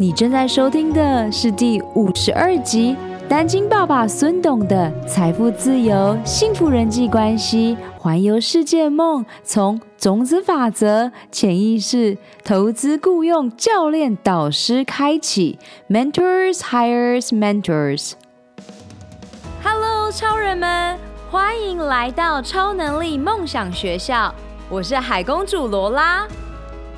你正在收听的是第五十二集，单亲爸爸孙董的财富自由、幸福人际关系、环游世界梦，从种子法则、潜意识、投资雇佣、教练、导师开启，Mentors hires mentors。Hello，超人们，欢迎来到超能力梦想学校，我是海公主罗拉。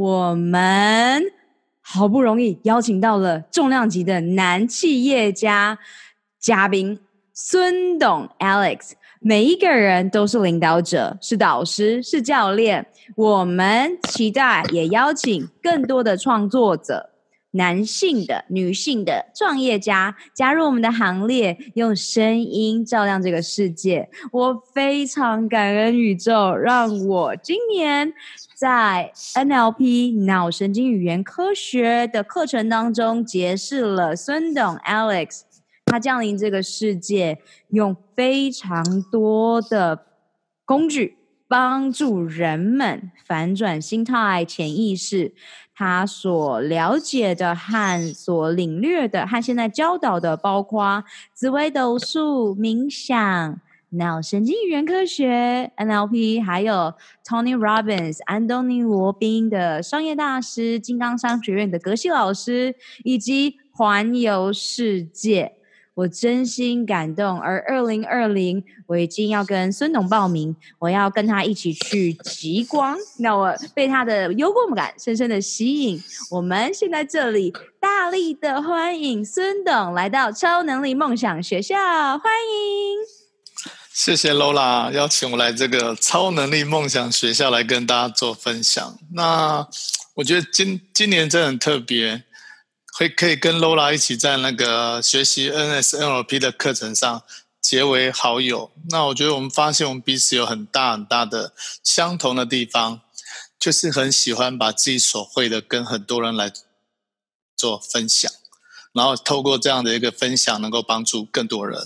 我们好不容易邀请到了重量级的男企业家嘉宾孙董 Alex，每一个人都是领导者，是导师，是教练。我们期待也邀请更多的创作者，男性的、女性的创业家加入我们的行列，用声音照亮这个世界。我非常感恩宇宙，让我今年。在 NLP 脑神经语言科学的课程当中，结识了孙董 Alex。他降临这个世界，用非常多的工具帮助人们反转心态、潜意识。他所了解的和所领略的，和现在教导的，包括紫微斗数、冥想。脑神经语言科学 NLP，还有 Tony Robbins 安东尼罗宾的商业大师，金刚商学院的格西老师，以及环游世界，我真心感动。而二零二零，我已经要跟孙董报名，我要跟他一起去极光。那我被他的幽默感深深的吸引。我们现在这里大力的欢迎孙董来到超能力梦想学校，欢迎。谢谢 Lola 邀请我来这个超能力梦想学校来跟大家做分享。那我觉得今今年真的很特别，会可以跟 Lola 一起在那个学习 NSNLP 的课程上结为好友。那我觉得我们发现我们彼此有很大很大的相同的地方，就是很喜欢把自己所会的跟很多人来做分享。然后透过这样的一个分享，能够帮助更多人。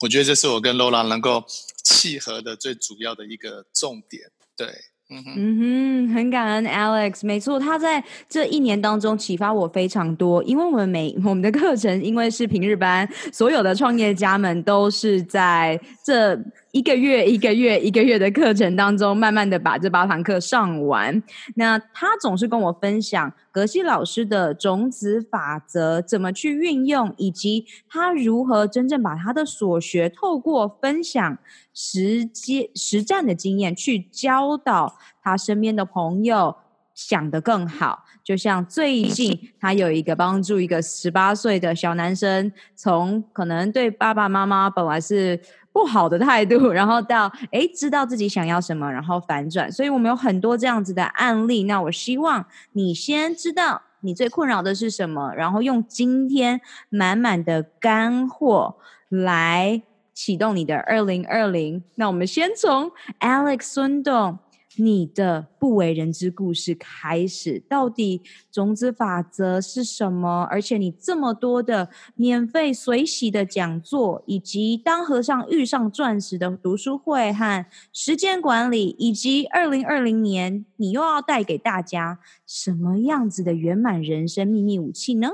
我觉得这是我跟 Lola 能够契合的最主要的一个重点。对，嗯哼，嗯哼，很感恩 Alex。没错，他在这一年当中启发我非常多。因为我们每我们的课程，因为是平日班，所有的创业家们都是在这。一个月一个月一个月的课程当中，慢慢的把这八堂课上完。那他总是跟我分享格西老师的种子法则怎么去运用，以及他如何真正把他的所学透过分享实践实战的经验去教导他身边的朋友想得更好。就像最近他有一个帮助一个十八岁的小男生，从可能对爸爸妈妈本来是。不好的态度，然后到诶，知道自己想要什么，然后反转。所以我们有很多这样子的案例。那我希望你先知道你最困扰的是什么，然后用今天满满的干货来启动你的二零二零。那我们先从 Alex 孙董。你的不为人知故事开始，到底种子法则是什么？而且你这么多的免费随喜的讲座，以及当和尚遇上钻石的读书会和时间管理，以及二零二零年你又要带给大家什么样子的圆满人生秘密武器呢？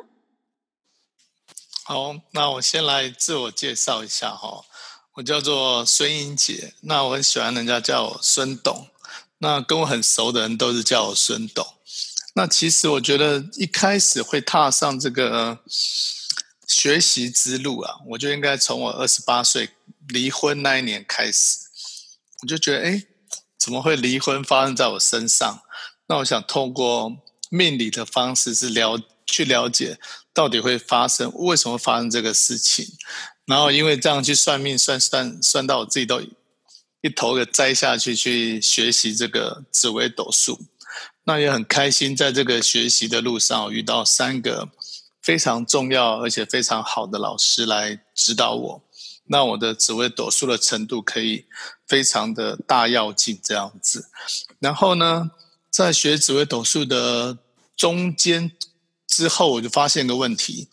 好，那我先来自我介绍一下哈，我叫做孙英杰，那我很喜欢人家叫我孙董。那跟我很熟的人都是叫我孙董。那其实我觉得一开始会踏上这个学习之路啊，我就应该从我二十八岁离婚那一年开始。我就觉得，哎，怎么会离婚发生在我身上？那我想透过命理的方式是了去了解到底会发生为什么发生这个事情。然后因为这样去算命，算算算到我自己都。一头的栽下去，去学习这个紫微斗数，那也很开心，在这个学习的路上遇到三个非常重要而且非常好的老师来指导我，那我的紫微斗数的程度可以非常的大跃进这样子。然后呢，在学紫微斗数的中间之后，我就发现一个问题，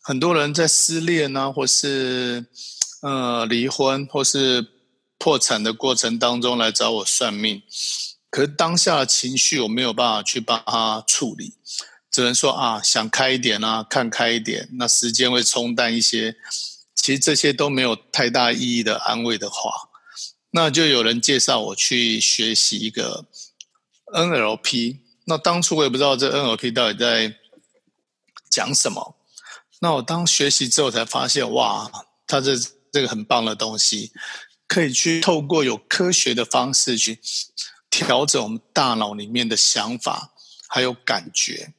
很多人在失恋啊，或是呃离婚，或是破产的过程当中来找我算命。可是当下的情绪我没有办法去帮他处理，只能说啊，想开一点啊，看开一点。那时间会冲淡一些，其实这些都没有太大意义的安慰的话，那就有人介绍我去学习一个 NLP。那当初我也不知道这 NLP 到底在讲什么。那我当学习之后才发现，哇，它这这个很棒的东西，可以去透过有科学的方式去。调整我们大脑里面的想法，还有感觉，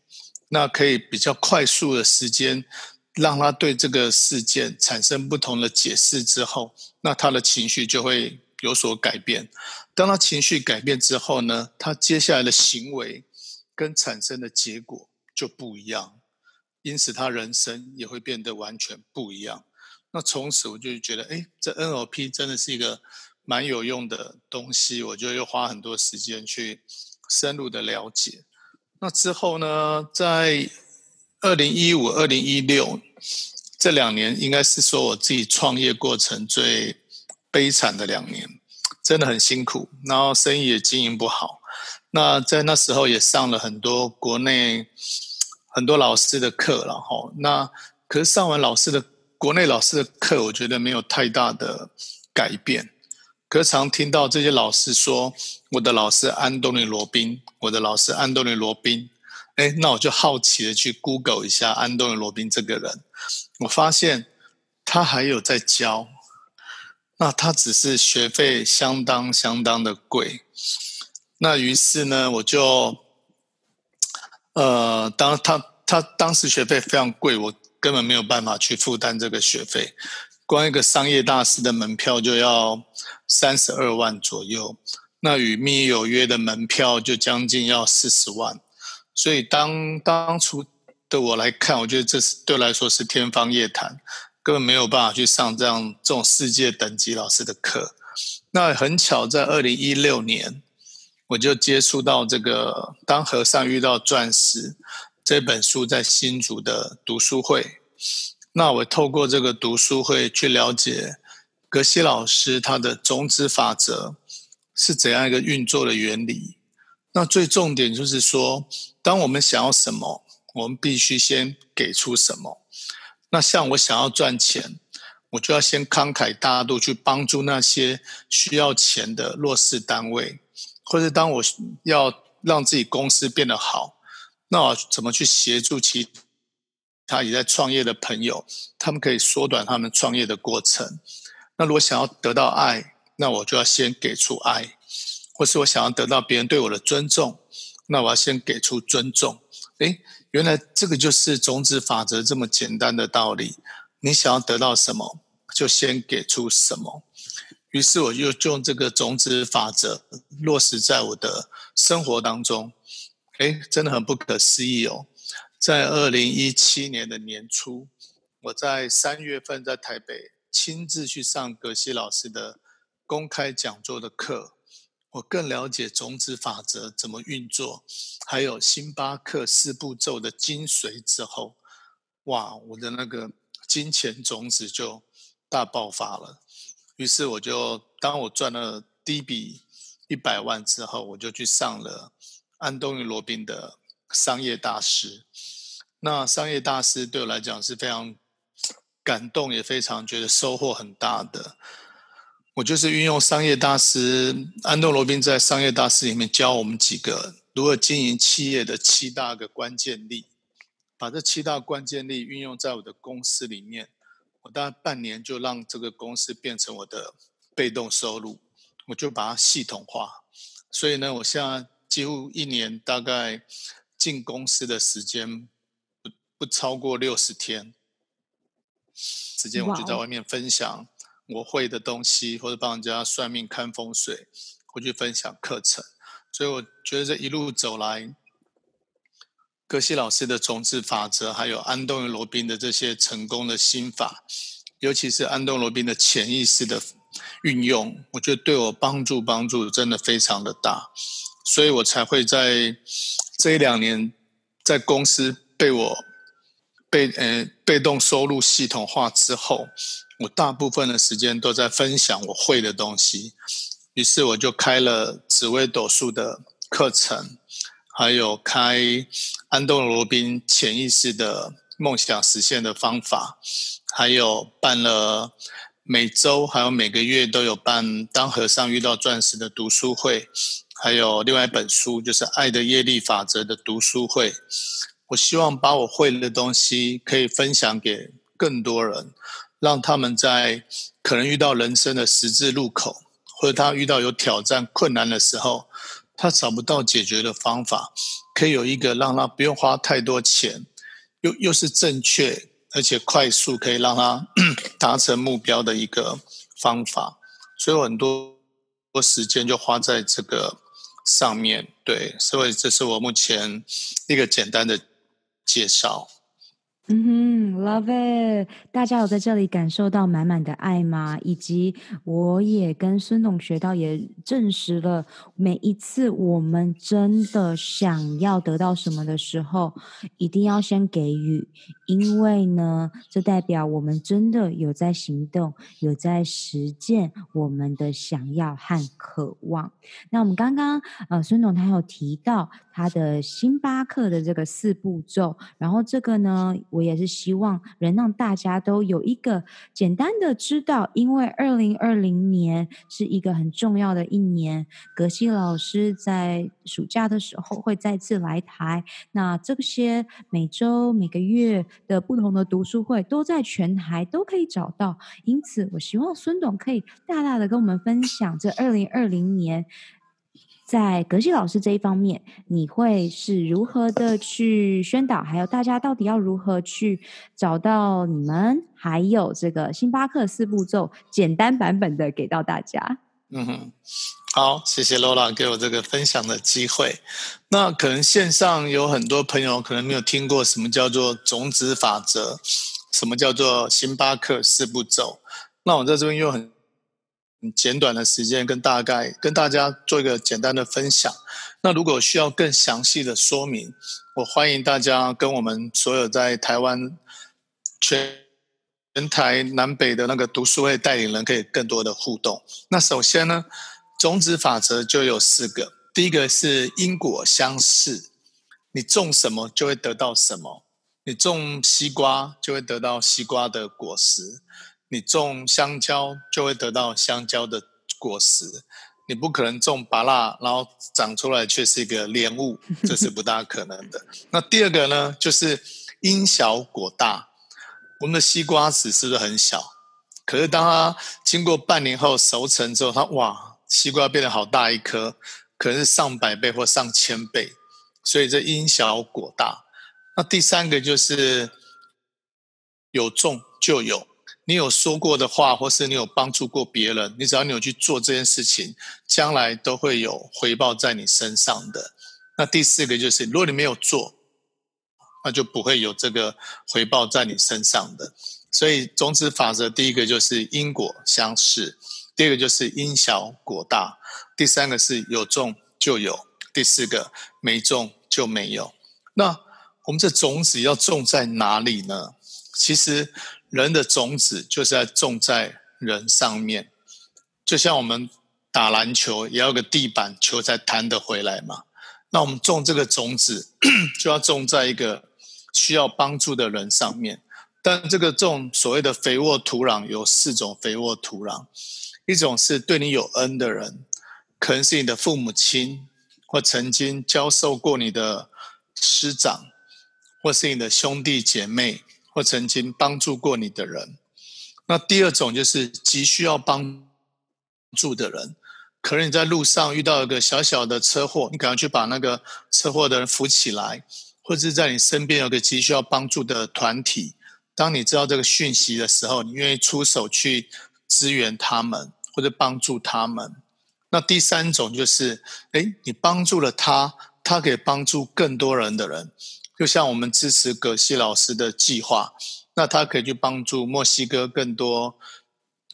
那可以比较快速的时间，让他对这个事件产生不同的解释之后，那他的情绪就会有所改变。当他情绪改变之后呢，他接下来的行为跟产生的结果就不一样，因此他人生也会变得完全不一样。那从此我就觉得，哎，这 NLP 真的是一个。蛮有用的东西，我就又花很多时间去深入的了解。那之后呢，在二零一五、二零一六这两年，应该是说我自己创业过程最悲惨的两年，真的很辛苦，然后生意也经营不好。那在那时候也上了很多国内很多老师的课，然后那可是上完老师的国内老师的课，我觉得没有太大的改变。可常听到这些老师说，我的老师安东尼罗宾，我的老师安东尼罗宾，哎，那我就好奇的去 Google 一下安东尼罗宾这个人，我发现他还有在教，那他只是学费相当相当的贵，那于是呢，我就，呃，当他他当时学费非常贵，我根本没有办法去负担这个学费。光一个商业大师的门票就要三十二万左右，那与密有约的门票就将近要四十万，所以当当初的我来看，我觉得这是对我来说是天方夜谭，根本没有办法去上这样这种世界等级老师的课。那很巧，在二零一六年，我就接触到这个《当和尚遇到钻石》这本书在新竹的读书会。那我透过这个读书会去了解格西老师他的种子法则是怎样一个运作的原理。那最重点就是说，当我们想要什么，我们必须先给出什么。那像我想要赚钱，我就要先慷慨大度去帮助那些需要钱的弱势单位，或者当我要让自己公司变得好，那我怎么去协助其他也在创业的朋友，他们可以缩短他们创业的过程。那如果想要得到爱，那我就要先给出爱；或是我想要得到别人对我的尊重，那我要先给出尊重。诶，原来这个就是种子法则这么简单的道理。你想要得到什么，就先给出什么。于是我就用这个种子法则落实在我的生活当中。诶，真的很不可思议哦。在二零一七年的年初，我在三月份在台北亲自去上葛西老师的公开讲座的课，我更了解种子法则怎么运作，还有星巴克四步骤的精髓之后，哇，我的那个金钱种子就大爆发了。于是我就当我赚了第一笔一百万之后，我就去上了安东尼罗宾的商业大师。那商业大师对我来讲是非常感动，也非常觉得收获很大的。我就是运用商业大师安东罗宾在商业大师里面教我们几个如何经营企业的七大个关键力，把这七大关键力运用在我的公司里面，我大概半年就让这个公司变成我的被动收入，我就把它系统化。所以呢，我现在几乎一年大概进公司的时间。不超过六十天时间，我就在外面分享我会的东西，或者帮人家算命、看风水，或去分享课程。所以我觉得这一路走来，格西老师的种子法则，还有安东尼罗宾的这些成功的心法，尤其是安东尼罗宾的潜意识的运用，我觉得对我帮助帮助真的非常的大，所以我才会在这一两年在公司被我被呃被动收入系统化之后，我大部分的时间都在分享我会的东西，于是我就开了紫微斗数的课程。还有开安东罗宾潜意识的梦想实现的方法，还有办了每周还有每个月都有办当和尚遇到钻石的读书会，还有另外一本书就是《爱的业力法则》的读书会。我希望把我会的东西可以分享给更多人，让他们在可能遇到人生的十字路口，或者他遇到有挑战困难的时候。他找不到解决的方法，可以有一个让他不用花太多钱，又又是正确而且快速，可以让他 达成目标的一个方法。所以很多多时间就花在这个上面。对，所以这是我目前一个简单的介绍。嗯哼，Love it！大家有在这里感受到满满的爱吗？以及我也跟孙董学到，也证实了，每一次我们真的想要得到什么的时候，一定要先给予，因为呢，这代表我们真的有在行动，有在实践我们的想要和渴望。那我们刚刚呃，孙董他有提到他的星巴克的这个四步骤，然后这个呢，我。也是希望能让大家都有一个简单的知道，因为二零二零年是一个很重要的一年。格西老师在暑假的时候会再次来台，那这些每周每个月的不同的读书会都在全台都可以找到。因此，我希望孙董可以大大的跟我们分享这二零二零年。在格西老师这一方面，你会是如何的去宣导？还有大家到底要如何去找到你们？还有这个星巴克四步骤简单版本的给到大家。嗯哼，好，谢谢 Lola 给我这个分享的机会。那可能线上有很多朋友可能没有听过什么叫做种子法则，什么叫做星巴克四步骤。那我在这边又很。简短的时间跟大概跟大家做一个简单的分享。那如果需要更详细的说明，我欢迎大家跟我们所有在台湾全全台南北的那个读书会带领人可以更多的互动。那首先呢，种子法则就有四个。第一个是因果相似，你种什么就会得到什么。你种西瓜就会得到西瓜的果实。你种香蕉就会得到香蕉的果实，你不可能种芭乐，然后长出来却是一个莲雾，这是不大可能的。那第二个呢，就是因小果大。我们的西瓜籽是不是很小？可是当它经过半年后熟成之后，它哇，西瓜变得好大一颗，可能是上百倍或上千倍。所以这因小果大。那第三个就是有种就有。你有说过的话，或是你有帮助过别人，你只要你有去做这件事情，将来都会有回报在你身上的。那第四个就是，如果你没有做，那就不会有这个回报在你身上的。所以种子法则，第一个就是因果相似，第二个就是因小果大，第三个是有种就有，第四个没种就没有。那我们这种子要种在哪里呢？其实。人的种子就是在种在人上面，就像我们打篮球也要个地板，球才弹得回来嘛。那我们种这个种子，就要种在一个需要帮助的人上面。但这个种所谓的肥沃土壤有四种肥沃土壤，一种是对你有恩的人，可能是你的父母亲，或曾经教授过你的师长，或是你的兄弟姐妹。或曾经帮助过你的人，那第二种就是急需要帮助的人，可能你在路上遇到一个小小的车祸，你赶快去把那个车祸的人扶起来，或者是在你身边有个急需要帮助的团体，当你知道这个讯息的时候，你愿意出手去支援他们或者帮助他们。那第三种就是，诶，你帮助了他，他可以帮助更多人的人。就像我们支持葛西老师的计划，那他可以去帮助墨西哥更多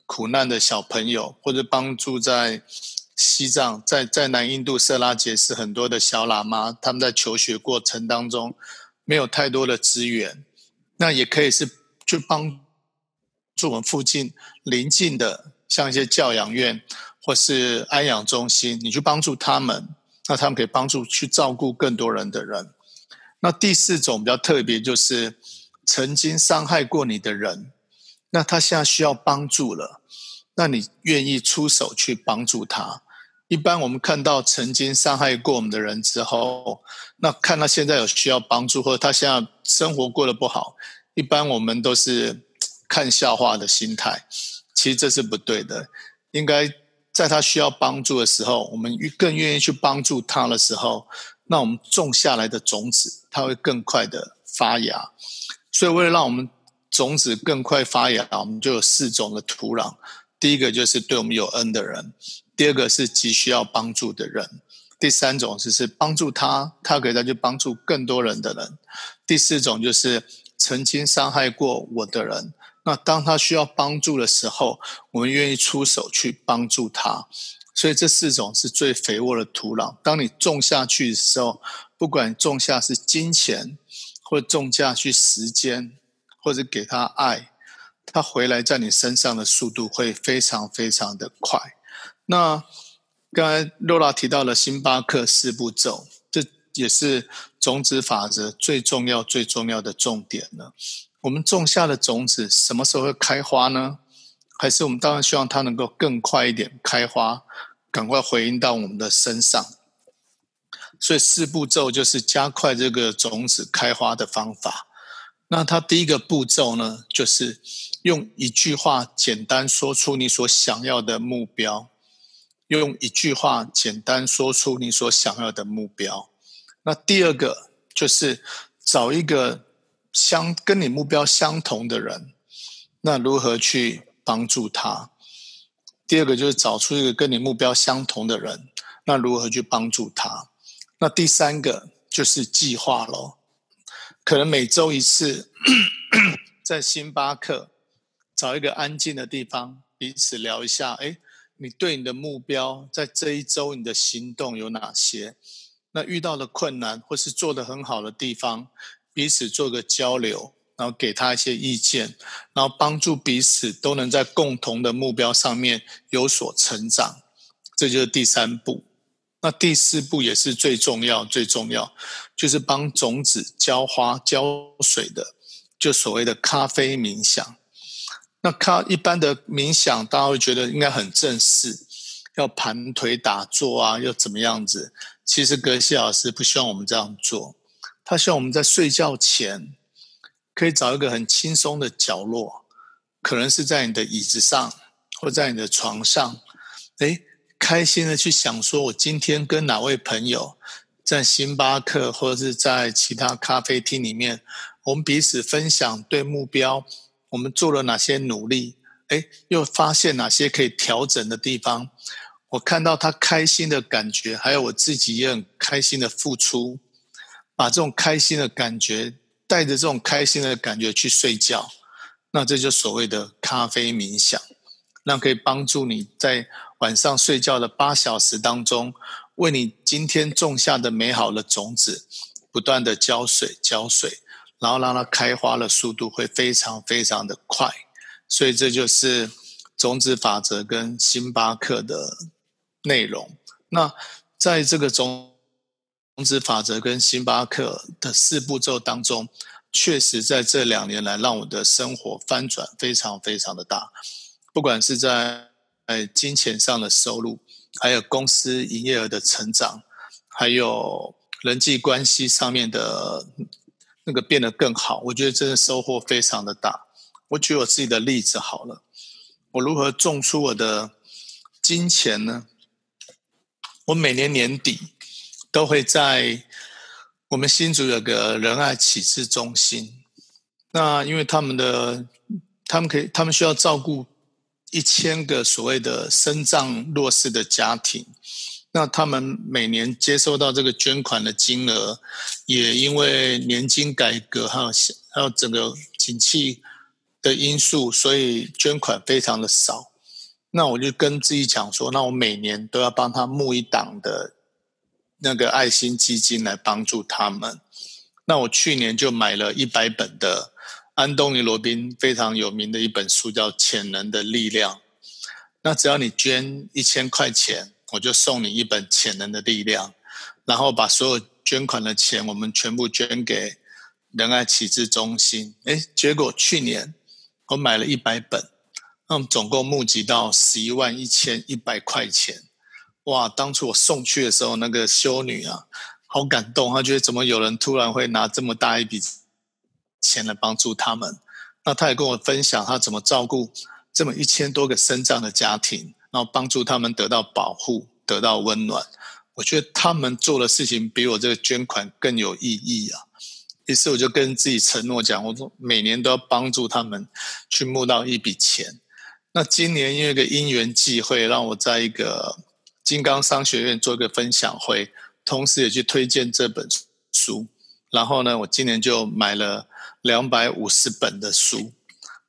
苦难的小朋友，或者帮助在西藏、在在南印度色拉杰斯很多的小喇嘛，他们在求学过程当中没有太多的资源，那也可以是去帮助我们附近邻近的，像一些教养院或是安养中心，你去帮助他们，那他们可以帮助去照顾更多人的人。那第四种比较特别，就是曾经伤害过你的人。那他现在需要帮助了，那你愿意出手去帮助他？一般我们看到曾经伤害过我们的人之后，那看他现在有需要帮助，或者他现在生活过得不好，一般我们都是看笑话的心态。其实这是不对的，应该在他需要帮助的时候，我们更愿意去帮助他的时候，那我们种下来的种子，它会更快的发芽。所以为了让我们种子更快发芽，我们就有四种的土壤。第一个就是对我们有恩的人，第二个是急需要帮助的人，第三种就是帮助他，他可以再去帮助更多人的人。第四种就是曾经伤害过我的人，那当他需要帮助的时候，我们愿意出手去帮助他。所以这四种是最肥沃的土壤。当你种下去的时候，不管种下是金钱，或种下去时间。或者给他爱，他回来在你身上的速度会非常非常的快。那刚才露拉提到了星巴克四步骤，这也是种子法则最重要最重要的重点了。我们种下的种子什么时候会开花呢？还是我们当然希望它能够更快一点开花，赶快回应到我们的身上。所以四步骤就是加快这个种子开花的方法。那它第一个步骤呢，就是用一句话简单说出你所想要的目标。用一句话简单说出你所想要的目标。那第二个就是找一个相跟你目标相同的人，那如何去帮助他？第二个就是找出一个跟你目标相同的人，那如何去帮助他？那第三个就是计划咯。可能每周一次，在星巴克找一个安静的地方，彼此聊一下。哎，你对你的目标，在这一周你的行动有哪些？那遇到的困难或是做得很好的地方，彼此做个交流，然后给他一些意见，然后帮助彼此都能在共同的目标上面有所成长。这就是第三步。那第四步也是最重要、最重要，就是帮种子浇花、浇水的，就所谓的咖啡冥想。那咖一般的冥想，大家会觉得应该很正式，要盘腿打坐啊，要怎么样子？其实格西老师不希望我们这样做，他希望我们在睡觉前，可以找一个很轻松的角落，可能是在你的椅子上，或在你的床上，诶开心的去想说，我今天跟哪位朋友在星巴克或者是在其他咖啡厅里面，我们彼此分享对目标，我们做了哪些努力，诶，又发现哪些可以调整的地方。我看到他开心的感觉，还有我自己也很开心的付出，把这种开心的感觉带着这种开心的感觉去睡觉，那这就所谓的咖啡冥想，那可以帮助你在。晚上睡觉的八小时当中，为你今天种下的美好的种子，不断的浇水、浇水，然后让它开花的速度会非常非常的快。所以这就是种子法则跟星巴克的内容。那在这个种种子法则跟星巴克的四步骤当中，确实在这两年来让我的生活翻转非常非常的大，不管是在。在金钱上的收入，还有公司营业额的成长，还有人际关系上面的那个变得更好，我觉得真的收获非常的大。我举我自己的例子好了，我如何种出我的金钱呢？我每年年底都会在我们新竹有个仁爱启智中心，那因为他们的他们可以，他们需要照顾。一千个所谓的身障弱势的家庭，那他们每年接收到这个捐款的金额，也因为年金改革还有还有整个景气的因素，所以捐款非常的少。那我就跟自己讲说，那我每年都要帮他募一档的那个爱心基金来帮助他们。那我去年就买了一百本的安东尼·罗宾非常有名的一本书，叫《潜能的力量》。那只要你捐一千块钱，我就送你一本《潜能的力量》，然后把所有捐款的钱，我们全部捐给仁爱启智中心。哎，结果去年我买了一百本，那我们总共募集到十一万一千一百块钱。哇！当初我送去的时候，那个修女啊。好感动，她觉得怎么有人突然会拿这么大一笔钱来帮助他们？那她也跟我分享她怎么照顾这么一千多个身障的家庭，然后帮助他们得到保护、得到温暖。我觉得他们做的事情比我这个捐款更有意义啊！于是我就跟自己承诺讲，我说每年都要帮助他们去募到一笔钱。那今年因为一个因缘际会，让我在一个金刚商学院做一个分享会。同时也去推荐这本书，然后呢，我今年就买了两百五十本的书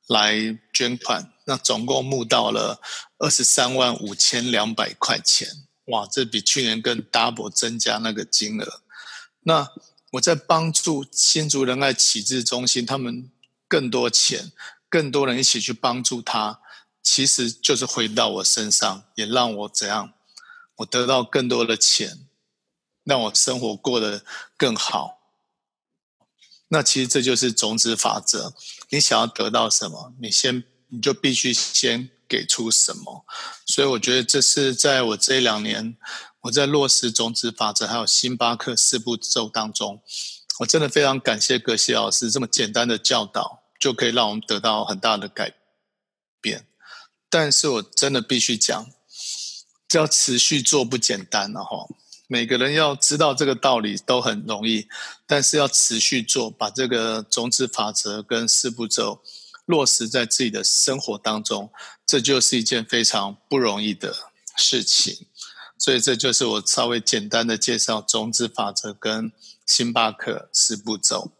来捐款，那总共募到了二十三万五千两百块钱，哇，这比去年更 double 增加那个金额。那我在帮助新竹仁爱启智中心，他们更多钱，更多人一起去帮助他，其实就是回到我身上，也让我怎样，我得到更多的钱。让我生活过得更好。那其实这就是种子法则。你想要得到什么，你先你就必须先给出什么。所以我觉得这是在我这两年我在落实种子法则还有星巴克四步骤当中，我真的非常感谢葛西老师这么简单的教导，就可以让我们得到很大的改变。但是我真的必须讲，要持续做不简单了哈。每个人要知道这个道理都很容易，但是要持续做，把这个种子法则跟四步骤落实在自己的生活当中，这就是一件非常不容易的事情。所以这就是我稍微简单的介绍种子法则跟星巴克四步骤。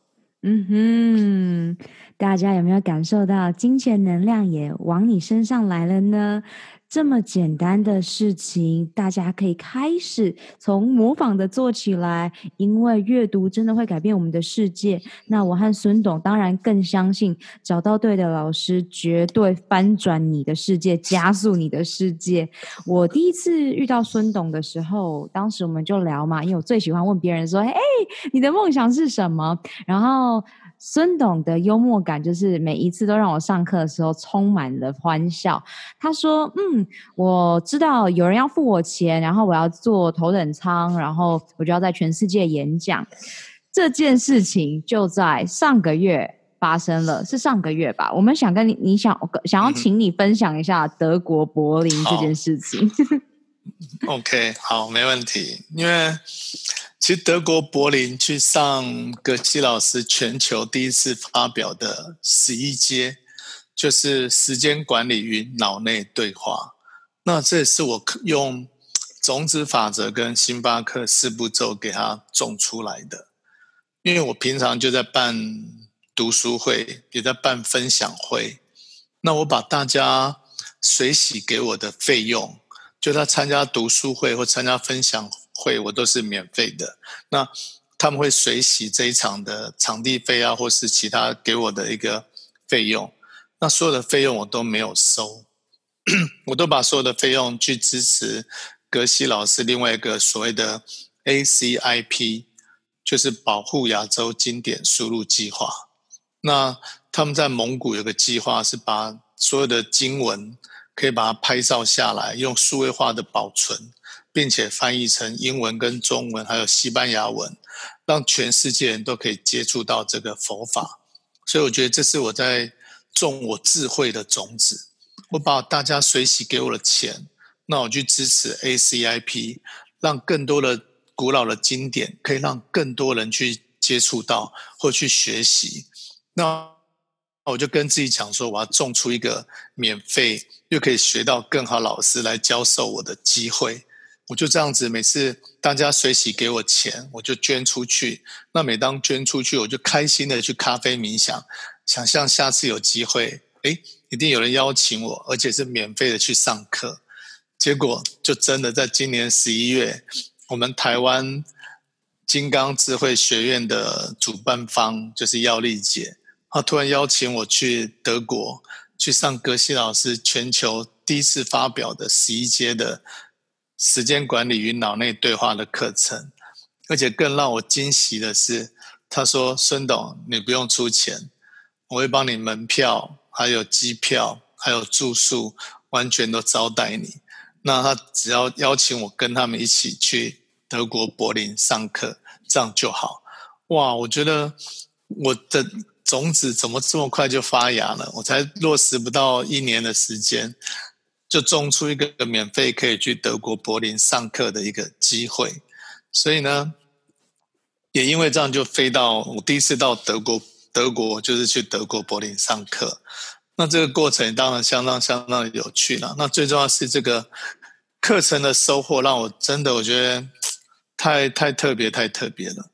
嗯哼，大家有没有感受到金钱能量也往你身上来了呢？这么简单的事情，大家可以开始从模仿的做起来，因为阅读真的会改变我们的世界。那我和孙董当然更相信，找到对的老师，绝对翻转你的世界，加速你的世界。我第一次遇到孙董的时候，当时我们就聊嘛，因为我最喜欢问别人说：“哎，你的梦想是什么？”然后。孙董的幽默感，就是每一次都让我上课的时候充满了欢笑。他说：“嗯，我知道有人要付我钱，然后我要坐头等舱，然后我就要在全世界演讲。这件事情就在上个月发生了，是上个月吧？我们想跟你，你想想要请你分享一下德国柏林这件事情。OK，好，没问题，因为。”其实德国柏林去上葛西老师全球第一次发表的十一阶，就是时间管理与脑内对话。那这也是我用种子法则跟星巴克四步骤给他种出来的。因为我平常就在办读书会，也在办分享会。那我把大家随喜给我的费用，就他参加读书会或参加分享会我都是免费的，那他们会随喜这一场的场地费啊，或是其他给我的一个费用，那所有的费用我都没有收，我都把所有的费用去支持格西老师另外一个所谓的 ACIP，就是保护亚洲经典输入计划。那他们在蒙古有个计划是把所有的经文可以把它拍照下来，用数位化的保存。并且翻译成英文跟中文，还有西班牙文，让全世界人都可以接触到这个佛法。所以我觉得这是我在种我智慧的种子。我把大家随喜给我的钱，那我去支持 ACIP，让更多的古老的经典可以让更多人去接触到或去学习。那我就跟自己讲说，我要种出一个免费又可以学到更好老师来教授我的机会。我就这样子，每次大家随喜给我钱，我就捐出去。那每当捐出去，我就开心的去咖啡冥想，想象下次有机会，诶，一定有人邀请我，而且是免费的去上课。结果就真的在今年十一月，我们台湾金刚智慧学院的主办方就是耀丽姐，她突然邀请我去德国去上格西老师全球第一次发表的十一阶的时间管理与脑内对话的课程，而且更让我惊喜的是，他说：“孙董，你不用出钱，我会帮你门票、还有机票、还有住宿，完全都招待你。”那他只要邀请我跟他们一起去德国柏林上课，这样就好。哇，我觉得我的种子怎么这么快就发芽了？我才落实不到一年的时间，就种出一个免费可以去德国柏林上课的一个机会。所以呢，也因为这样就飞到我第一次到德国，德国就是去德国柏林上课。那这个过程当然相当相当有趣了。那最重要是这个课程的收获，让我真的我觉得太太特别太特别了。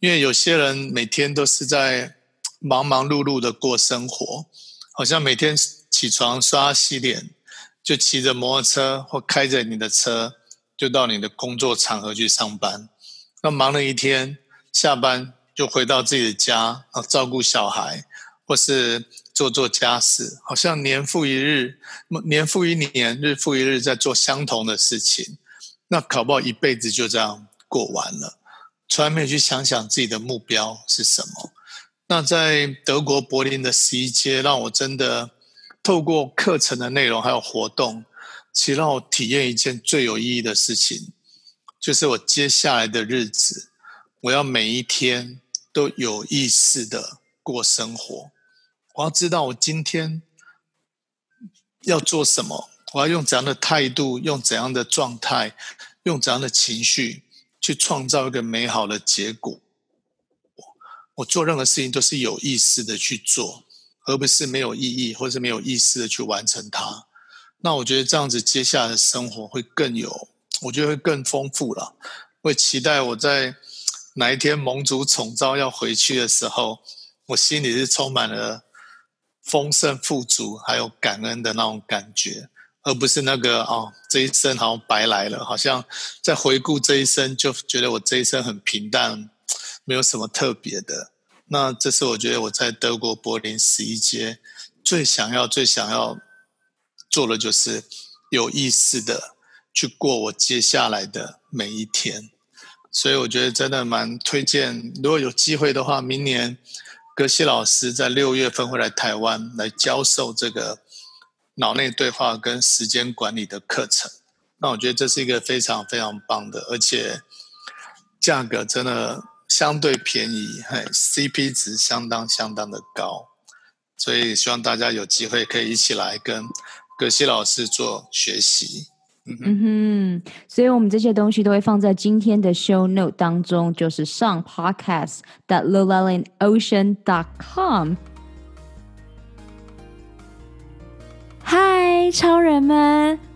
因为有些人每天都是在忙忙碌碌的过生活，好像每天起床刷洗脸，就骑着摩托车或开着你的车，就到你的工作场合去上班。那忙了一天，下班就回到自己的家，啊，照顾小孩，或是。做做家事，好像年复一日，年复一年，日复一日，在做相同的事情。那搞不好一辈子就这样过完了，从来没有去想想自己的目标是什么。那在德国柏林的十一街，让我真的透过课程的内容还有活动，其让我体验一件最有意义的事情，就是我接下来的日子，我要每一天都有意识的过生活。我要知道我今天要做什么，我要用怎样的态度，用怎样的状态，用怎样的情绪去创造一个美好的结果。我做任何事情都是有意识的去做，而不是没有意义或是没有意思的去完成它。那我觉得这样子接下来的生活会更有，我觉得会更丰富了。会期待我在哪一天盟主宠召要回去的时候，我心里是充满了。丰盛富足，还有感恩的那种感觉，而不是那个哦，这一生好像白来了，好像在回顾这一生，就觉得我这一生很平淡，没有什么特别的。那这是我觉得我在德国柏林十一街最想要、最想要做的，就是有意识的去过我接下来的每一天。所以我觉得真的蛮推荐，如果有机会的话，明年。格西老师在六月份会来台湾来教授这个脑内对话跟时间管理的课程。那我觉得这是一个非常非常棒的，而且价格真的相对便宜，嘿，CP 值相当相当的高。所以希望大家有机会可以一起来跟葛西老师做学习。嗯哼，所以我们这些东西都会放在今天的 show note 当中，就是上 podcast dot lowellyn ocean dot com。嗨，超人们！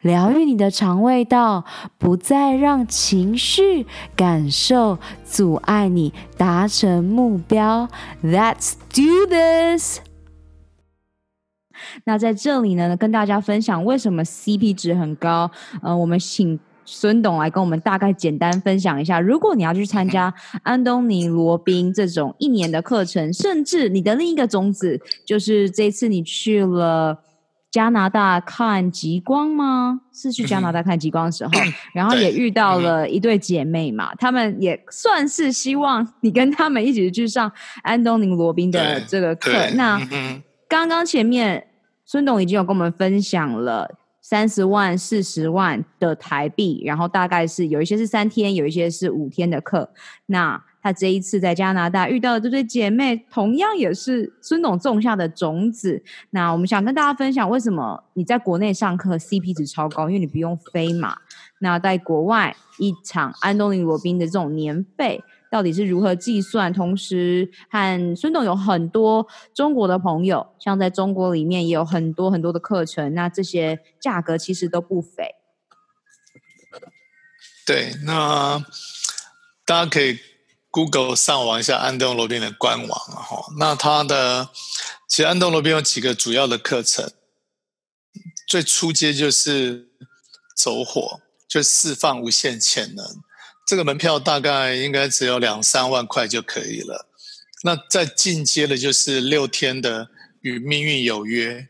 疗愈你的肠胃道，不再让情绪感受阻碍你达成目标。Let's do this。那在这里呢，跟大家分享为什么 CP 值很高。呃，我们请。孙董来跟我们大概简单分享一下，如果你要去参加 安东尼罗宾这种一年的课程，甚至你的另一个种子就是这次你去了加拿大看极光吗？是去加拿大看极光的时候，然后也遇到了一对姐妹嘛，她们也算是希望你跟他们一起去上安东尼罗宾的这个课。那刚刚前面孙董已经有跟我们分享了。三十万、四十万的台币，然后大概是有一些是三天，有一些是五天的课。那那这一次在加拿大遇到的这对姐妹，同样也是孙董种下的种子。那我们想跟大家分享，为什么你在国内上课 CP 值超高？因为你不用飞嘛。那在国外，一场安东尼罗宾的这种年费。到底是如何计算？同时，和孙董有很多中国的朋友，像在中国里面也有很多很多的课程，那这些价格其实都不菲。对，那大家可以 Google 上网一下安东罗宾的官网哈。那他的其实安东罗宾有几个主要的课程，最初阶就是走火，就释放无限潜能。这个门票大概应该只有两三万块就可以了。那再进阶的就是六天的与命运有约，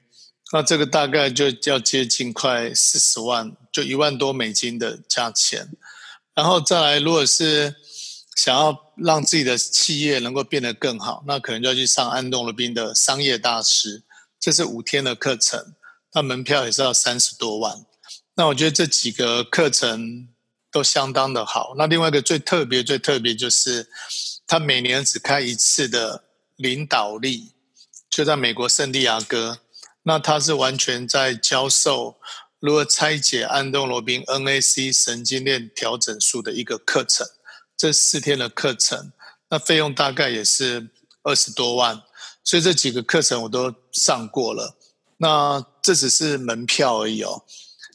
那这个大概就要接近快四十万，就一万多美金的价钱。然后再来，如果是想要让自己的企业能够变得更好，那可能就要去上安东罗宾的商业大师，这是五天的课程，那门票也是要三十多万。那我觉得这几个课程。都相当的好。那另外一个最特别、最特别就是，他每年只开一次的领导力，就在美国圣地亚哥。那他是完全在教授如何拆解安东罗宾 NAC 神经链调整术的一个课程。这四天的课程，那费用大概也是二十多万。所以这几个课程我都上过了。那这只是门票而已哦。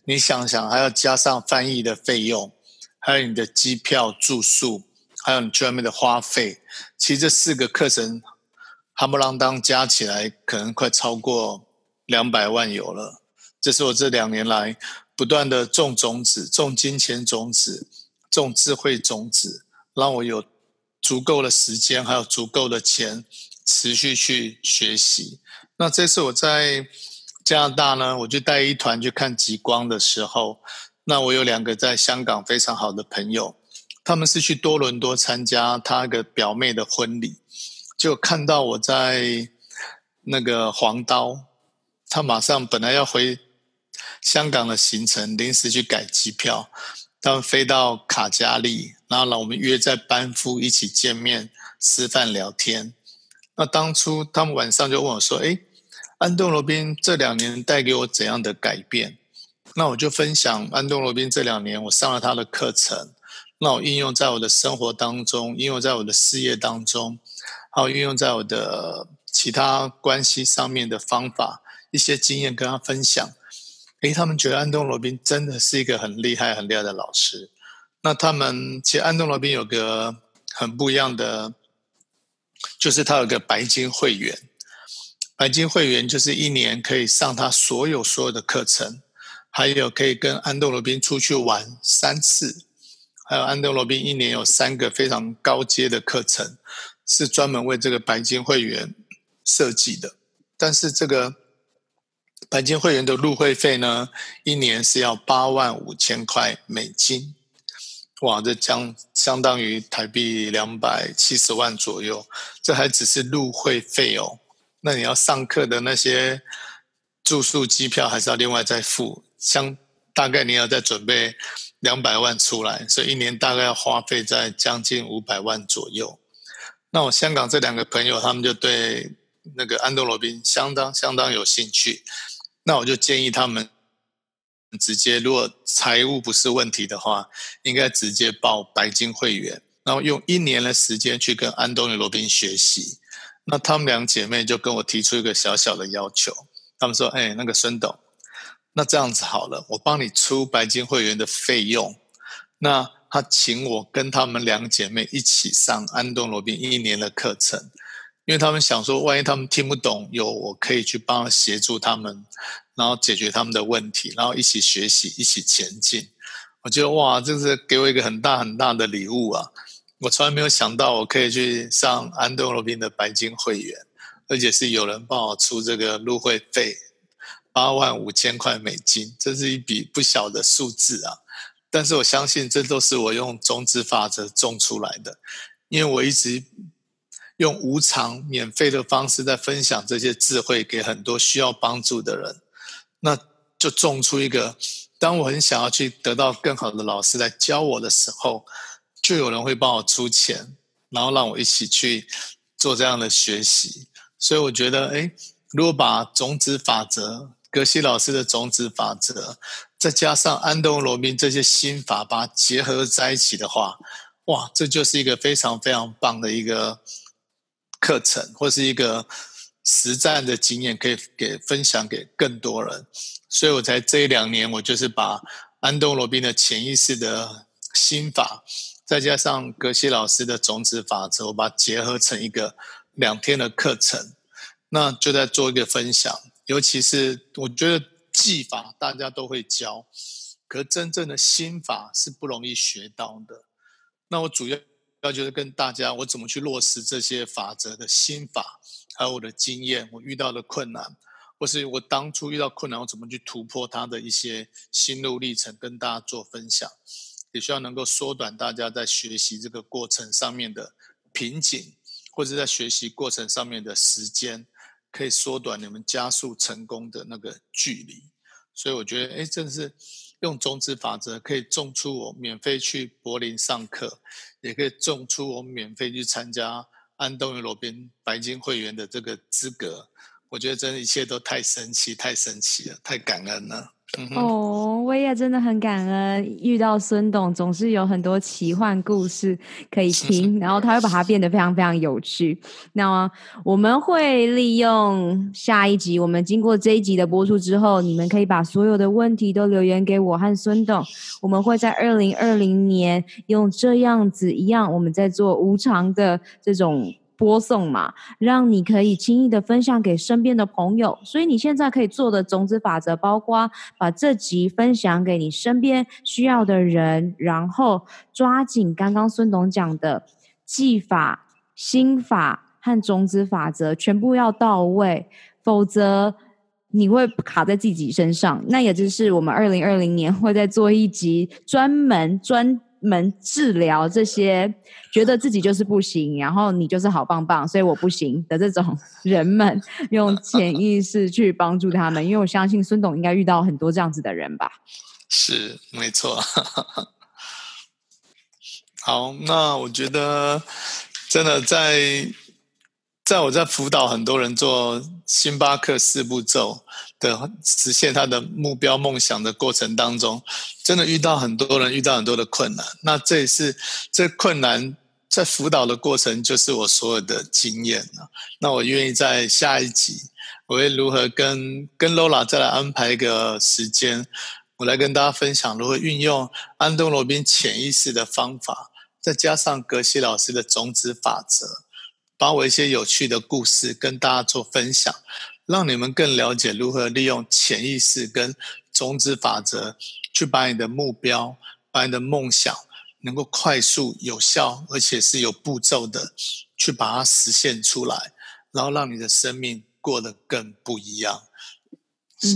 你想想，还要加上翻译的费用。还有你的机票、住宿，还有你专门的花费，其实这四个课程，夯不啷当加起来，可能快超过两百万有了。这是我这两年来不断的种种子、种金钱种子、种智慧种子，让我有足够的时间，还有足够的钱，持续去学习。那这次我在加拿大呢，我就带一团去看极光的时候。那我有两个在香港非常好的朋友，他们是去多伦多参加他个表妹的婚礼，就看到我在那个黄刀，他马上本来要回香港的行程，临时去改机票，他们飞到卡加利，然后让我们约在班夫一起见面吃饭聊天。那当初他们晚上就问我说：“诶，安东罗宾这两年带给我怎样的改变？”那我就分享安东罗宾这两年我上了他的课程，那我应用在我的生活当中，应用在我的事业当中，还有运用在我的其他关系上面的方法，一些经验跟他分享。诶，他们觉得安东罗宾真的是一个很厉害、很厉害的老师。那他们其实安东罗宾有个很不一样的，就是他有个白金会员，白金会员就是一年可以上他所有所有的课程。还有可以跟安东罗宾出去玩三次，还有安东罗宾一年有三个非常高阶的课程，是专门为这个白金会员设计的。但是这个白金会员的入会费呢，一年是要八万五千块美金，哇，这将相当于台币两百七十万左右。这还只是入会费哦，那你要上课的那些住宿、机票还是要另外再付。相大概你要再准备两百万出来，所以一年大概要花费在将近五百万左右。那我香港这两个朋友，他们就对那个安东罗宾相当相当有兴趣。那我就建议他们直接，如果财务不是问题的话，应该直接报白金会员，然后用一年的时间去跟安东尼罗宾学习。那他们两姐妹就跟我提出一个小小的要求，他们说：“哎，那个孙董。”那这样子好了，我帮你出白金会员的费用。那他请我跟他们两姐妹一起上安东罗宾一年的课程，因为他们想说，万一他们听不懂，有我可以去帮协助他们，然后解决他们的问题，然后一起学习，一起前进。我觉得哇，这是给我一个很大很大的礼物啊！我从来没有想到我可以去上安东罗宾的白金会员，而且是有人帮我出这个入会费。八万五千块美金，这是一笔不小的数字啊！但是我相信，这都是我用种子法则种出来的，因为我一直用无偿、免费的方式在分享这些智慧给很多需要帮助的人，那就种出一个，当我很想要去得到更好的老师来教我的时候，就有人会帮我出钱，然后让我一起去做这样的学习。所以我觉得，哎，如果把种子法则，格西老师的种子法则，再加上安东罗宾这些心法，把它结合在一起的话，哇，这就是一个非常非常棒的一个课程，或是一个实战的经验，可以给分享给更多人。所以我在这一两年，我就是把安东罗宾的潜意识的心法，再加上格西老师的种子法则，我把它结合成一个两天的课程，那就在做一个分享。尤其是我觉得技法大家都会教，可真正的心法是不容易学到的。那我主要要就是跟大家，我怎么去落实这些法则的心法，还有我的经验，我遇到的困难，或是我当初遇到困难，我怎么去突破它的一些心路历程，跟大家做分享，也需要能够缩短大家在学习这个过程上面的瓶颈，或者在学习过程上面的时间。可以缩短你们加速成功的那个距离，所以我觉得，哎，真的是用种子法则可以种出我免费去柏林上课，也可以种出我免费去参加安东尼罗宾白金会员的这个资格。我觉得，真的一切都太神奇，太神奇了，太感恩了。哦，我也真的很感恩，遇到孙董总是有很多奇幻故事可以听，然后他会把它变得非常非常有趣。那我们会利用下一集，我们经过这一集的播出之后，你们可以把所有的问题都留言给我和孙董，我们会在二零二零年用这样子一样，我们在做无偿的这种。播送嘛，让你可以轻易的分享给身边的朋友。所以你现在可以做的种子法则，包括把这集分享给你身边需要的人，然后抓紧刚刚孙董讲的技法、心法和种子法则，全部要到位，否则你会卡在自己身上。那也就是我们二零二零年会再做一集专门专。们治疗这些觉得自己就是不行，然后你就是好棒棒，所以我不行的这种人们，用潜意识去帮助他们。因为我相信孙董应该遇到很多这样子的人吧？是，没错。好，那我觉得真的在在我在辅导很多人做星巴克四步骤的实现他的目标梦想的过程当中。真的遇到很多人，遇到很多的困难。那这也是这困难在辅导的过程，就是我所有的经验。那我愿意在下一集，我会如何跟跟 Lola 再来安排一个时间，我来跟大家分享如何运用安东罗宾潜意识的方法，再加上格西老师的种子法则，把我一些有趣的故事跟大家做分享，让你们更了解如何利用潜意识跟种子法则，去把你的目标、把你的梦想，能够快速、有效，而且是有步骤的，去把它实现出来，然后让你的生命过得更不一样。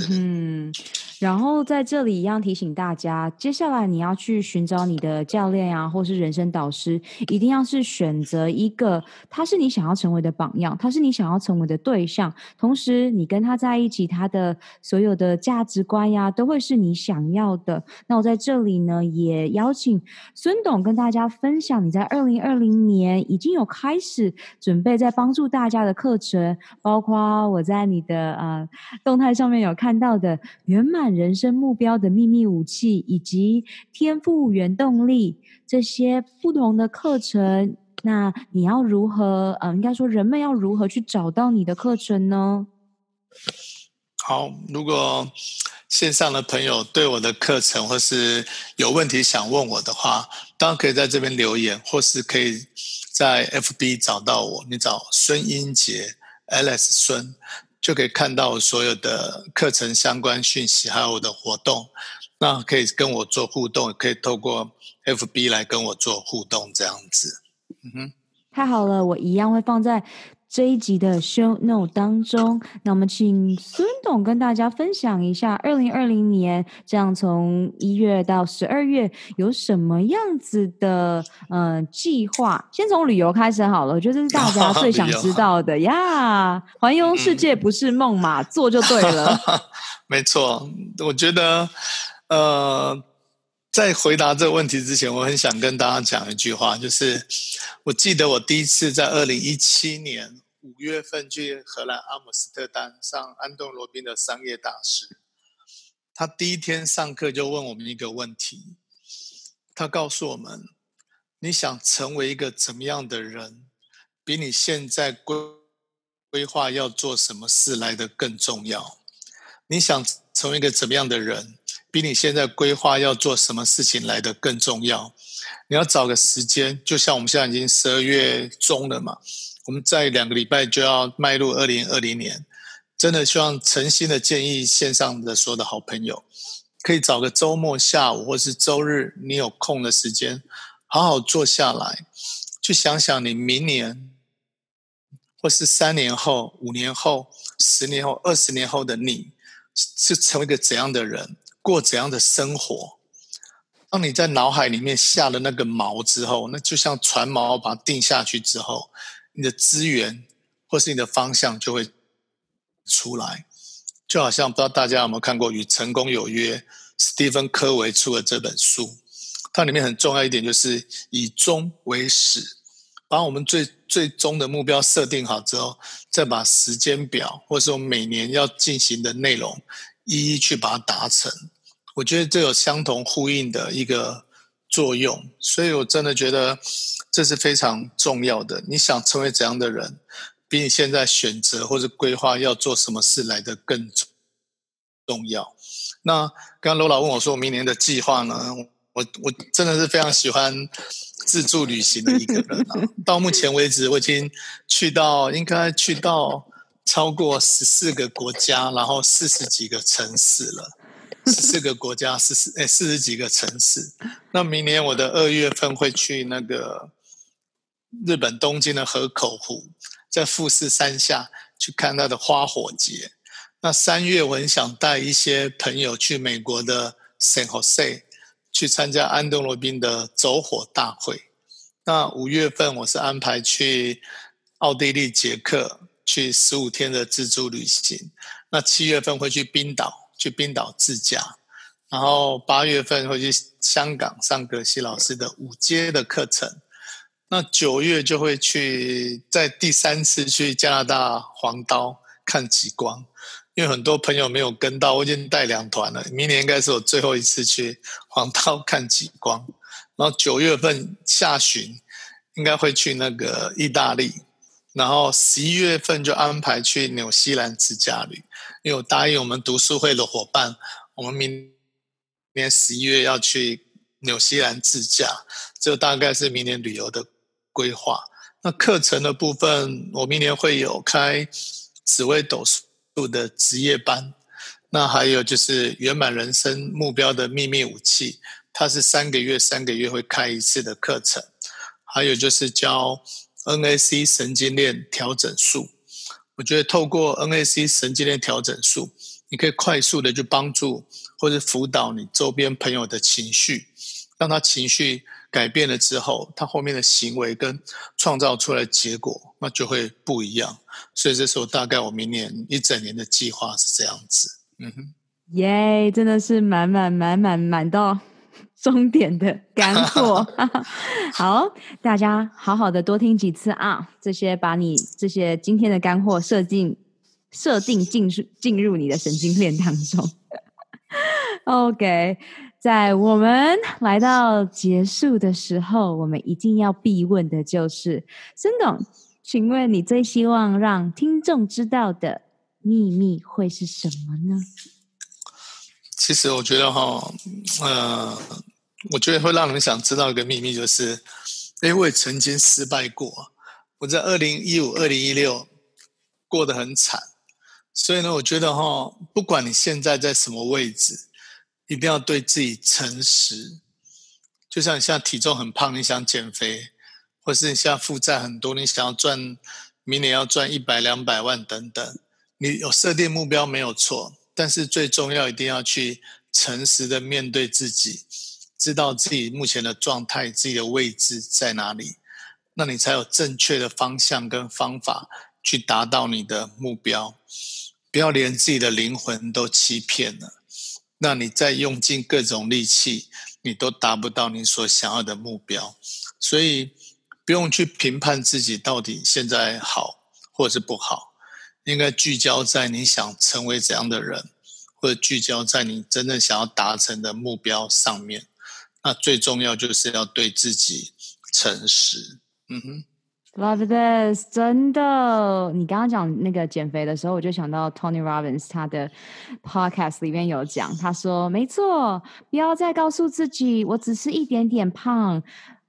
嗯，然后在这里一样提醒大家，接下来你要去寻找你的教练啊，或是人生导师，一定要是选择一个他是你想要成为的榜样，他是你想要成为的对象，同时你跟他在一起，他的所有的价值观呀，都会是你想要的。那我在这里呢，也邀请孙董跟大家分享，你在二零二零年已经有开始准备在帮助大家的课程，包括我在你的呃动态上面有。看到的圆满人生目标的秘密武器，以及天赋原动力这些不同的课程，那你要如何？呃，应该说人们要如何去找到你的课程呢？好，如果线上的朋友对我的课程或是有问题想问我的话，当然可以在这边留言，或是可以在 FB 找到我。你找孙英杰，Alex 孙。就可以看到我所有的课程相关讯息，还有我的活动。那可以跟我做互动，可以透过 FB 来跟我做互动，这样子。嗯哼，太好了，我一样会放在。这一集的 show note 当中，那我们请孙董跟大家分享一下，二零二零年这样从一月到十二月有什么样子的呃计划？先从旅游开始好了，我觉得这是大家最想知道的呀。环游世界不是梦嘛，嗯、做就对了。没错，我觉得呃。在回答这个问题之前，我很想跟大家讲一句话，就是我记得我第一次在二零一七年五月份去荷兰阿姆斯特丹上安东罗宾的商业大师，他第一天上课就问我们一个问题，他告诉我们：你想成为一个怎么样的人，比你现在规规划要做什么事来得更重要？你想成为一个怎么样的人？比你现在规划要做什么事情来得更重要。你要找个时间，就像我们现在已经十二月中了嘛，我们在两个礼拜就要迈入二零二零年。真的希望诚心的建议线上的所有的好朋友，可以找个周末下午或是周日，你有空的时间，好好坐下来，去想想你明年，或是三年后、五年后、十年后、二十年后的你，是成为一个怎样的人。过怎样的生活？当你在脑海里面下了那个锚之后，那就像船锚把它定下去之后，你的资源或是你的方向就会出来。就好像不知道大家有没有看过《与成功有约》，史蒂芬·科维出的这本书，它里面很重要一点就是以终为始，把我们最最终的目标设定好之后，再把时间表或是我们每年要进行的内容一一去把它达成。我觉得这有相同呼应的一个作用，所以我真的觉得这是非常重要的。你想成为怎样的人，比你现在选择或者规划要做什么事来得更重要。那刚刚罗老问我说，明年的计划呢？我我真的是非常喜欢自助旅行的一个人啊。到目前为止，我已经去到应该去到超过十四个国家，然后四十几个城市了。十四个国家，四十诶，四十几个城市。那明年我的二月份会去那个日本东京的河口湖，在富士山下去看它的花火节。那三月我很想带一些朋友去美国的 San Jose 去参加安东罗宾的走火大会。那五月份我是安排去奥地利、捷克去十五天的自助旅行。那七月份会去冰岛。去冰岛自驾，然后八月份会去香港上葛西老师的五阶的课程。那九月就会去在第三次去加拿大黄刀看极光，因为很多朋友没有跟到，我已经带两团了。明年应该是我最后一次去黄刀看极光。然后九月份下旬应该会去那个意大利，然后十一月份就安排去纽西兰自驾旅。因为我答应我们读书会的伙伴，我们明年十一月要去纽西兰自驾，这大概是明年旅游的规划。那课程的部分，我明年会有开紫微斗数的职业班，那还有就是圆满人生目标的秘密武器，它是三个月三个月会开一次的课程。还有就是教 NAC 神经链调整术，我觉得透过 NAC 神经链调整术，你可以快速的去帮助或者辅导你周边朋友的情绪，让他情绪改变了之后，他后面的行为跟创造出来的结果，那就会不一样。所以这时候大概我明年一整年的计划是这样子。嗯哼，耶真的是满满满满满到终点的干货。好，大家好好的多听几次啊，这些把你这些今天的干货设定设定进入进入你的神经链当中。OK，在我们来到结束的时候，我们一定要必问的就是孙董，请问你最希望让听众知道的？秘密会是什么呢？其实我觉得哈，呃，我觉得会让人想知道一个秘密，就是，因为我曾经失败过，我在二零一五、二零一六过得很惨，所以呢，我觉得哈，不管你现在在什么位置，一定要对自己诚实。就像你现在体重很胖，你想减肥，或是你现在负债很多，你想要赚，明年要赚一百、两百万等等。你有设定目标没有错，但是最重要一定要去诚实的面对自己，知道自己目前的状态、自己的位置在哪里，那你才有正确的方向跟方法去达到你的目标。不要连自己的灵魂都欺骗了，那你再用尽各种力气，你都达不到你所想要的目标。所以不用去评判自己到底现在好或是不好。应该聚焦在你想成为怎样的人，或者聚焦在你真正想要达成的目标上面。那最重要就是要对自己诚实。嗯哼，Love this，真的。你刚刚讲那个减肥的时候，我就想到 Tony Robbins 他的 Podcast 里面有讲，他说：“没错，不要再告诉自己我只是一点点胖。”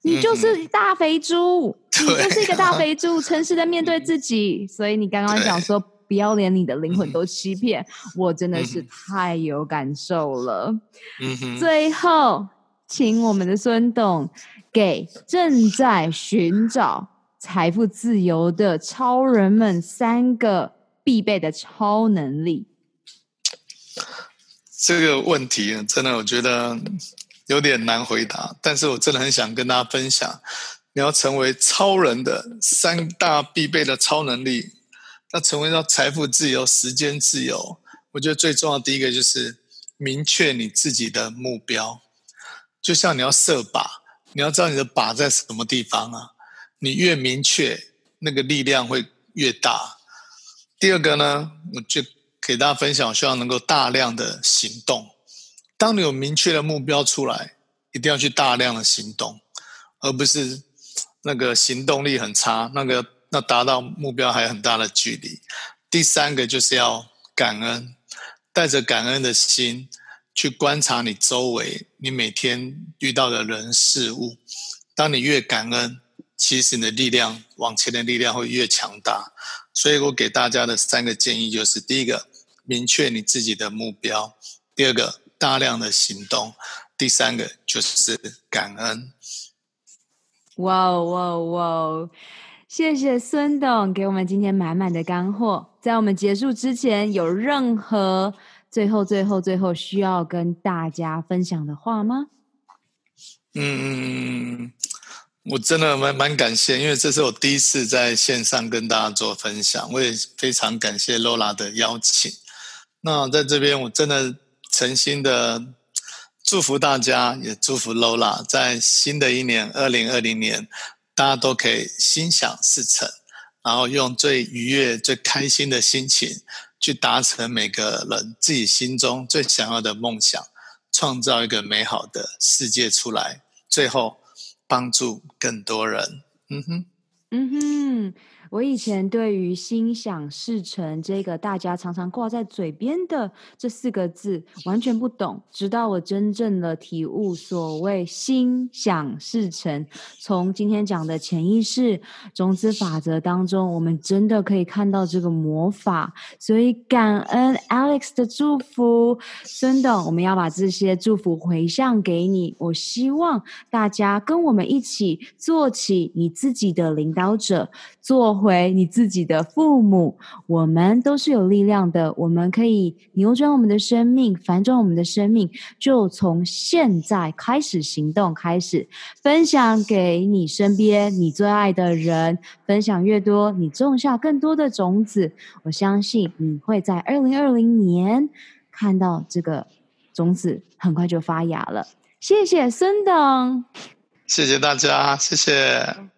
你就是大肥猪，嗯、你就是一个大肥猪，诚实的面对自己。所以你刚刚讲说，不要连你的灵魂都欺骗，我真的是太有感受了。嗯哼。最后，请我们的孙董给正在寻找财富自由的超人们三个必备的超能力。这个问题真的，我觉得。有点难回答，但是我真的很想跟大家分享，你要成为超人的三大必备的超能力。那成为到财富自由、时间自由，我觉得最重要第一个就是明确你自己的目标。就像你要射靶，你要知道你的靶在什么地方啊？你越明确，那个力量会越大。第二个呢，我就给大家分享，希望能够大量的行动。当你有明确的目标出来，一定要去大量的行动，而不是那个行动力很差，那个那达到目标还有很大的距离。第三个就是要感恩，带着感恩的心去观察你周围，你每天遇到的人事物。当你越感恩，其实你的力量往前的力量会越强大。所以我给大家的三个建议就是：第一个，明确你自己的目标；第二个，大量的行动，第三个就是感恩。哇哇哇！谢谢孙董给我们今天满满的干货。在我们结束之前，有任何最后、最后、最后需要跟大家分享的话吗？嗯，我真的蛮蛮感谢，因为这是我第一次在线上跟大家做分享，我也非常感谢 Lola 的邀请。那在这边，我真的。诚心的祝福大家，也祝福 Lola，在新的一年二零二零年，大家都可以心想事成，然后用最愉悦、最开心的心情去达成每个人自己心中最想要的梦想，创造一个美好的世界出来，最后帮助更多人。嗯哼，嗯哼。我以前对于“心想事成”这个大家常常挂在嘴边的这四个字完全不懂，直到我真正的体悟所谓“心想事成”。从今天讲的潜意识种子法则当中，我们真的可以看到这个魔法。所以感恩 Alex 的祝福，孙董，我们要把这些祝福回向给你。我希望大家跟我们一起做起你自己的领导者，做回你自己的父母，我们都是有力量的，我们可以扭转我们的生命，反转我们的生命，就从现在开始行动，开始分享给你身边你最爱的人，分享越多，你种下更多的种子，我相信你会在二零二零年看到这个种子很快就发芽了。谢谢孙董，谢谢大家，谢谢。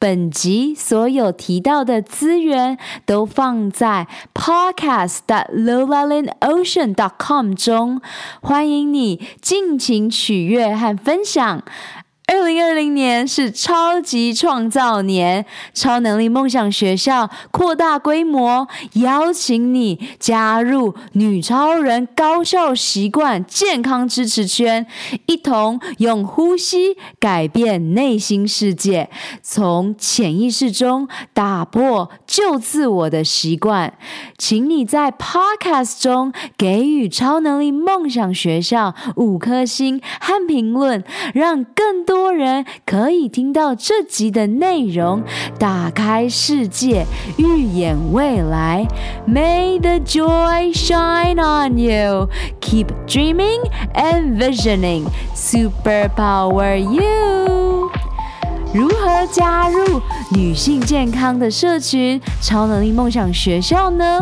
本集所有提到的资源都放在 podcast.lolalindocean.com 中，欢迎你尽情取悦和分享。二零二零年是超级创造年，超能力梦想学校扩大规模，邀请你加入女超人高效习惯健康支持圈，一同用呼吸改变内心世界，从潜意识中打破旧自我的习惯。请你在 Podcast 中给予超能力梦想学校五颗星和评论，让更多。多人可以听到这集的内容，打开世界，预演未来。May the joy shine on you. Keep dreaming and visioning. Superpower you. 如何加入女性健康的社群超能力梦想学校呢？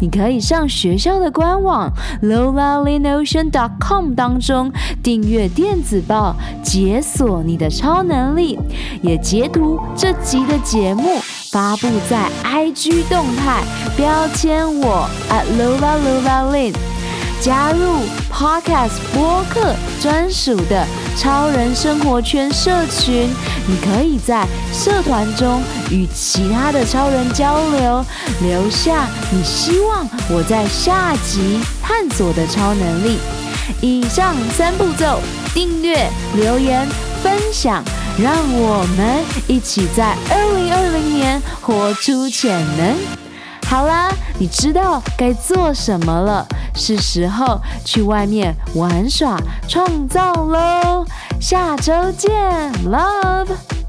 你可以上学校的官网 l o l a l i n o c e a n c o m 当中订阅电子报，解锁你的超能力，也截图这集的节目发布在 IG 动态，标签我 at lolaLolaLin。加入 Podcast 播客专属的超人生活圈社群，你可以在社团中与其他的超人交流，留下你希望我在下集探索的超能力。以上三步骤：订阅、留言、分享，让我们一起在二零二零年活出潜能。好啦，你知道该做什么了，是时候去外面玩耍、创造喽！下周见，Love。